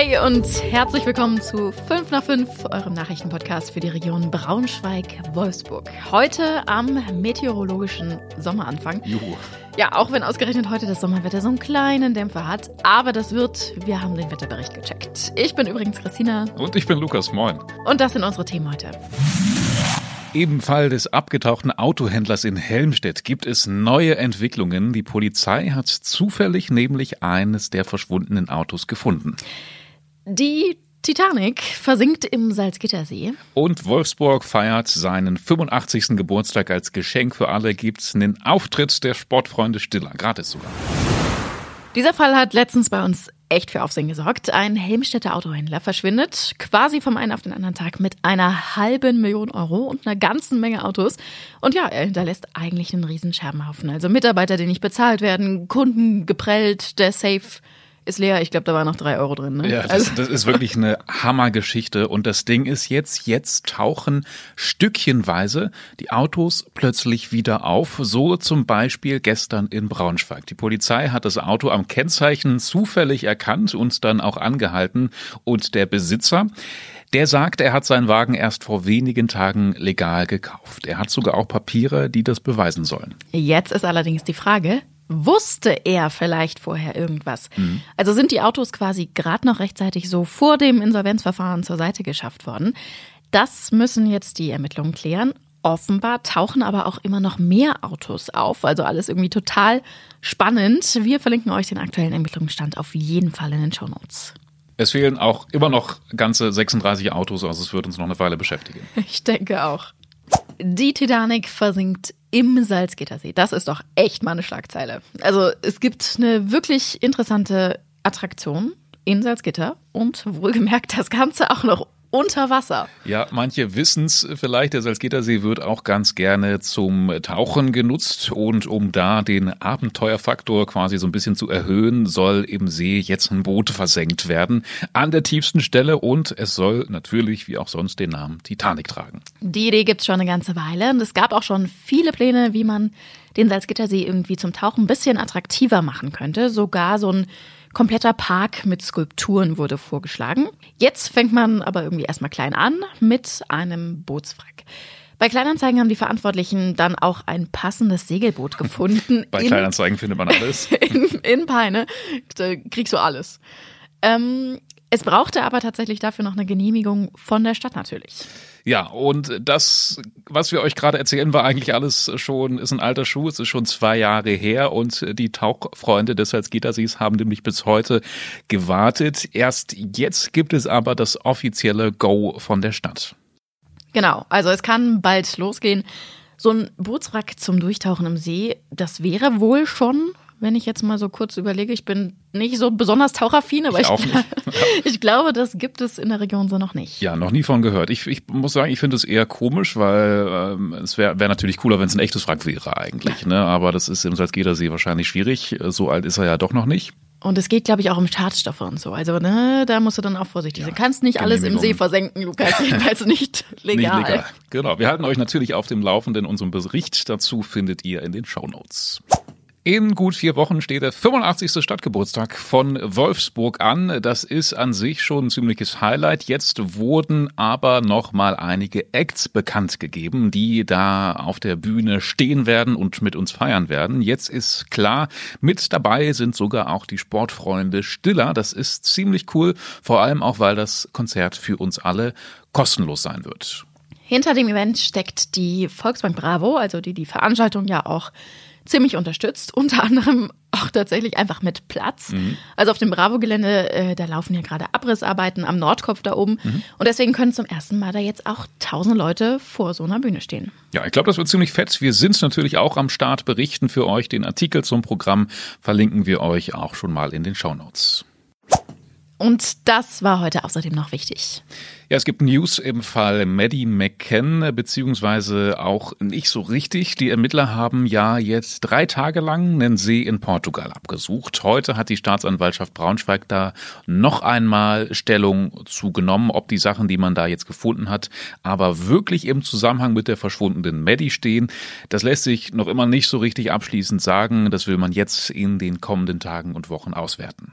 Hey und herzlich willkommen zu 5 nach 5, eurem Nachrichtenpodcast für die Region Braunschweig-Wolfsburg. Heute am meteorologischen Sommeranfang. Juhu. Ja, auch wenn ausgerechnet heute das Sommerwetter so einen kleinen Dämpfer hat. Aber das wird, wir haben den Wetterbericht gecheckt. Ich bin übrigens Christina. Und ich bin Lukas, moin. Und das sind unsere Themen heute. Im Fall des abgetauchten Autohändlers in Helmstedt gibt es neue Entwicklungen. Die Polizei hat zufällig nämlich eines der verschwundenen Autos gefunden. Die Titanic versinkt im Salzgittersee. Und Wolfsburg feiert seinen 85. Geburtstag als Geschenk für alle. Gibt's einen Auftritt der Sportfreunde Stiller, gratis sogar. Dieser Fall hat letztens bei uns echt für Aufsehen gesorgt. Ein Helmstädter Autohändler verschwindet quasi vom einen auf den anderen Tag mit einer halben Million Euro und einer ganzen Menge Autos. Und ja, er hinterlässt eigentlich einen riesen Scherbenhaufen. Also Mitarbeiter, die nicht bezahlt werden, Kunden geprellt, der Safe ist leer. Ich glaube, da waren noch drei Euro drin. Ne? Ja, das, also. das ist wirklich eine Hammergeschichte. Und das Ding ist jetzt, jetzt tauchen stückchenweise die Autos plötzlich wieder auf. So zum Beispiel gestern in Braunschweig. Die Polizei hat das Auto am Kennzeichen zufällig erkannt und dann auch angehalten. Und der Besitzer, der sagt, er hat seinen Wagen erst vor wenigen Tagen legal gekauft. Er hat sogar auch Papiere, die das beweisen sollen. Jetzt ist allerdings die Frage, Wusste er vielleicht vorher irgendwas? Mhm. Also sind die Autos quasi gerade noch rechtzeitig so vor dem Insolvenzverfahren zur Seite geschafft worden? Das müssen jetzt die Ermittlungen klären. Offenbar tauchen aber auch immer noch mehr Autos auf. Also alles irgendwie total spannend. Wir verlinken euch den aktuellen Ermittlungsstand auf jeden Fall in den Show Notes. Es fehlen auch immer noch ganze 36 Autos, also es wird uns noch eine Weile beschäftigen. Ich denke auch. Die Titanic versinkt im Salzgittersee. Das ist doch echt mal eine Schlagzeile. Also es gibt eine wirklich interessante Attraktion in Salzgitter und wohlgemerkt das Ganze auch noch unter Wasser. Ja, manche wissen es vielleicht, der Salzgittersee wird auch ganz gerne zum Tauchen genutzt und um da den Abenteuerfaktor quasi so ein bisschen zu erhöhen, soll im See jetzt ein Boot versenkt werden an der tiefsten Stelle und es soll natürlich wie auch sonst den Namen Titanic tragen. Die Idee gibt es schon eine ganze Weile und es gab auch schon viele Pläne, wie man den Salzgittersee irgendwie zum Tauchen ein bisschen attraktiver machen könnte. Sogar so ein kompletter Park mit Skulpturen wurde vorgeschlagen. Jetzt fängt man aber irgendwie erstmal klein an mit einem Bootswrack. Bei Kleinanzeigen haben die Verantwortlichen dann auch ein passendes Segelboot gefunden. Bei Kleinanzeigen findet man alles. In, in Peine. Da kriegst du alles. Ähm, es brauchte aber tatsächlich dafür noch eine Genehmigung von der Stadt natürlich. Ja, und das, was wir euch gerade erzählen, war eigentlich alles schon, ist ein alter Schuh, es ist schon zwei Jahre her und die Tauchfreunde des Salzgittersees haben nämlich bis heute gewartet. Erst jetzt gibt es aber das offizielle Go von der Stadt. Genau, also es kann bald losgehen. So ein Bootswrack zum Durchtauchen im See, das wäre wohl schon wenn ich jetzt mal so kurz überlege. Ich bin nicht so besonders tauchaffin, aber ich, ich, ich, glaube, das gibt es in der Region so noch nicht. Ja, noch nie von gehört. Ich, ich muss sagen, ich finde es eher komisch, weil ähm, es wäre wär natürlich cooler, wenn es ein echtes Wrack wäre eigentlich. Ne? Aber das ist im Salzgitter wahrscheinlich schwierig. So alt ist er ja doch noch nicht. Und es geht, glaube ich, auch um Schadstoffe und so. Also, ne, da musst du dann auch vorsichtig sein. Ja, kannst nicht alles im See versenken, Lukas. Jedenfalls nicht legal. nicht legal. Genau. Wir halten euch natürlich auf dem Laufenden. Unseren Bericht dazu findet ihr in den Show Notes. In gut vier Wochen steht der 85. Stadtgeburtstag von Wolfsburg an. Das ist an sich schon ein ziemliches Highlight. Jetzt wurden aber noch mal einige Acts bekannt gegeben, die da auf der Bühne stehen werden und mit uns feiern werden. Jetzt ist klar, mit dabei sind sogar auch die Sportfreunde Stiller. Das ist ziemlich cool, vor allem auch, weil das Konzert für uns alle kostenlos sein wird. Hinter dem Event steckt die Volksbank Bravo, also die die Veranstaltung ja auch ziemlich unterstützt, unter anderem auch tatsächlich einfach mit Platz. Mhm. Also auf dem Bravo-Gelände, äh, da laufen ja gerade Abrissarbeiten am Nordkopf da oben. Mhm. Und deswegen können zum ersten Mal da jetzt auch tausend Leute vor so einer Bühne stehen. Ja, ich glaube, das wird ziemlich fett. Wir sind natürlich auch am Start, berichten für euch. Den Artikel zum Programm verlinken wir euch auch schon mal in den Show Notes. Und das war heute außerdem noch wichtig. Ja, es gibt News im Fall Maddie McCann, beziehungsweise auch nicht so richtig. Die Ermittler haben ja jetzt drei Tage lang einen See in Portugal abgesucht. Heute hat die Staatsanwaltschaft Braunschweig da noch einmal Stellung zugenommen, ob die Sachen, die man da jetzt gefunden hat, aber wirklich im Zusammenhang mit der verschwundenen Maddie stehen. Das lässt sich noch immer nicht so richtig abschließend sagen. Das will man jetzt in den kommenden Tagen und Wochen auswerten.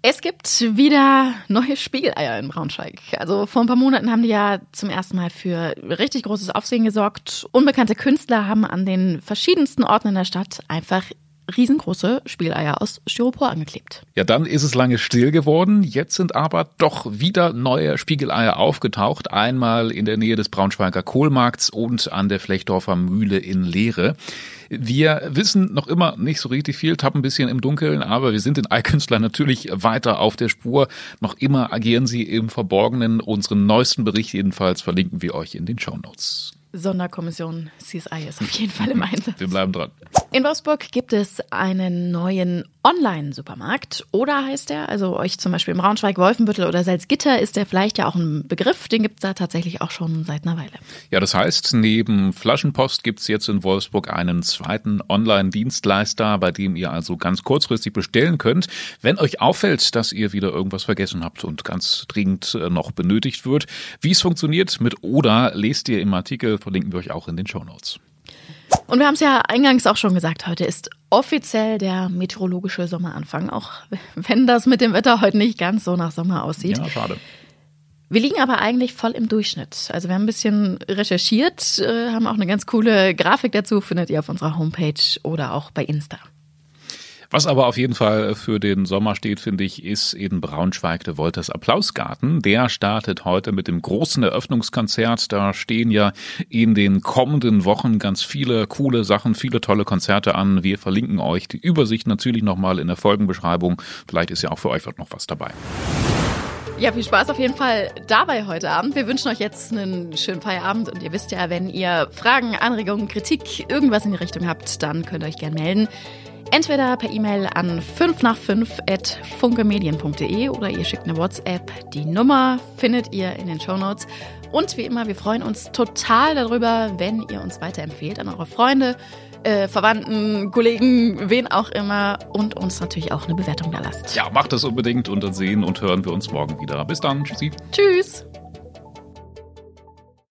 Es gibt wieder neue Spiegeleier in Braunschweig. Also vor ein paar Monaten haben die ja zum ersten Mal für richtig großes Aufsehen gesorgt. Unbekannte Künstler haben an den verschiedensten Orten in der Stadt einfach riesengroße Spiegeleier aus Styropor angeklebt. Ja, dann ist es lange still geworden. Jetzt sind aber doch wieder neue Spiegeleier aufgetaucht. Einmal in der Nähe des Braunschweiger Kohlmarkts und an der Flechdorfer Mühle in Leere. Wir wissen noch immer nicht so richtig viel, tappen ein bisschen im Dunkeln, aber wir sind den Eikünstler natürlich weiter auf der Spur. Noch immer agieren sie im Verborgenen. Unseren neuesten Bericht jedenfalls verlinken wir euch in den Show Notes. Sonderkommission CSI ist auf jeden Fall im Einsatz. Wir bleiben dran. In Wolfsburg gibt es einen neuen Online-Supermarkt. Oder heißt der, also euch zum Beispiel im Braunschweig, Wolfenbüttel oder Salzgitter ist der vielleicht ja auch ein Begriff. Den gibt es da tatsächlich auch schon seit einer Weile. Ja, das heißt, neben Flaschenpost gibt es jetzt in Wolfsburg einen zweiten Online-Dienstleister, bei dem ihr also ganz kurzfristig bestellen könnt. Wenn euch auffällt, dass ihr wieder irgendwas vergessen habt und ganz dringend äh, noch benötigt wird, wie es funktioniert mit Oder, lest ihr im Artikel, verlinken wir euch auch in den Show Notes. Und wir haben es ja eingangs auch schon gesagt, heute ist offiziell der meteorologische Sommeranfang, auch wenn das mit dem Wetter heute nicht ganz so nach Sommer aussieht. Ja, schade. Wir liegen aber eigentlich voll im Durchschnitt. Also wir haben ein bisschen recherchiert, äh, haben auch eine ganz coole Grafik dazu, findet ihr auf unserer Homepage oder auch bei Insta. Was aber auf jeden Fall für den Sommer steht, finde ich, ist in Braunschweig der Wolters Applausgarten. Der startet heute mit dem großen Eröffnungskonzert. Da stehen ja in den kommenden Wochen ganz viele coole Sachen, viele tolle Konzerte an. Wir verlinken euch die Übersicht natürlich nochmal in der Folgenbeschreibung. Vielleicht ist ja auch für euch noch was dabei. Ja, viel Spaß auf jeden Fall dabei heute Abend. Wir wünschen euch jetzt einen schönen Feierabend und ihr wisst ja, wenn ihr Fragen, Anregungen, Kritik, irgendwas in die Richtung habt, dann könnt ihr euch gerne melden. Entweder per E-Mail an 5 nach 5 at funkemedien.de oder ihr schickt eine WhatsApp. Die Nummer findet ihr in den Show Notes. Und wie immer, wir freuen uns total darüber, wenn ihr uns weiterempfehlt an eure Freunde, äh, Verwandten, Kollegen, wen auch immer und uns natürlich auch eine Bewertung da lasst. Ja, macht das unbedingt und dann sehen und hören wir uns morgen wieder. Bis dann. Tschüssi. Tschüss.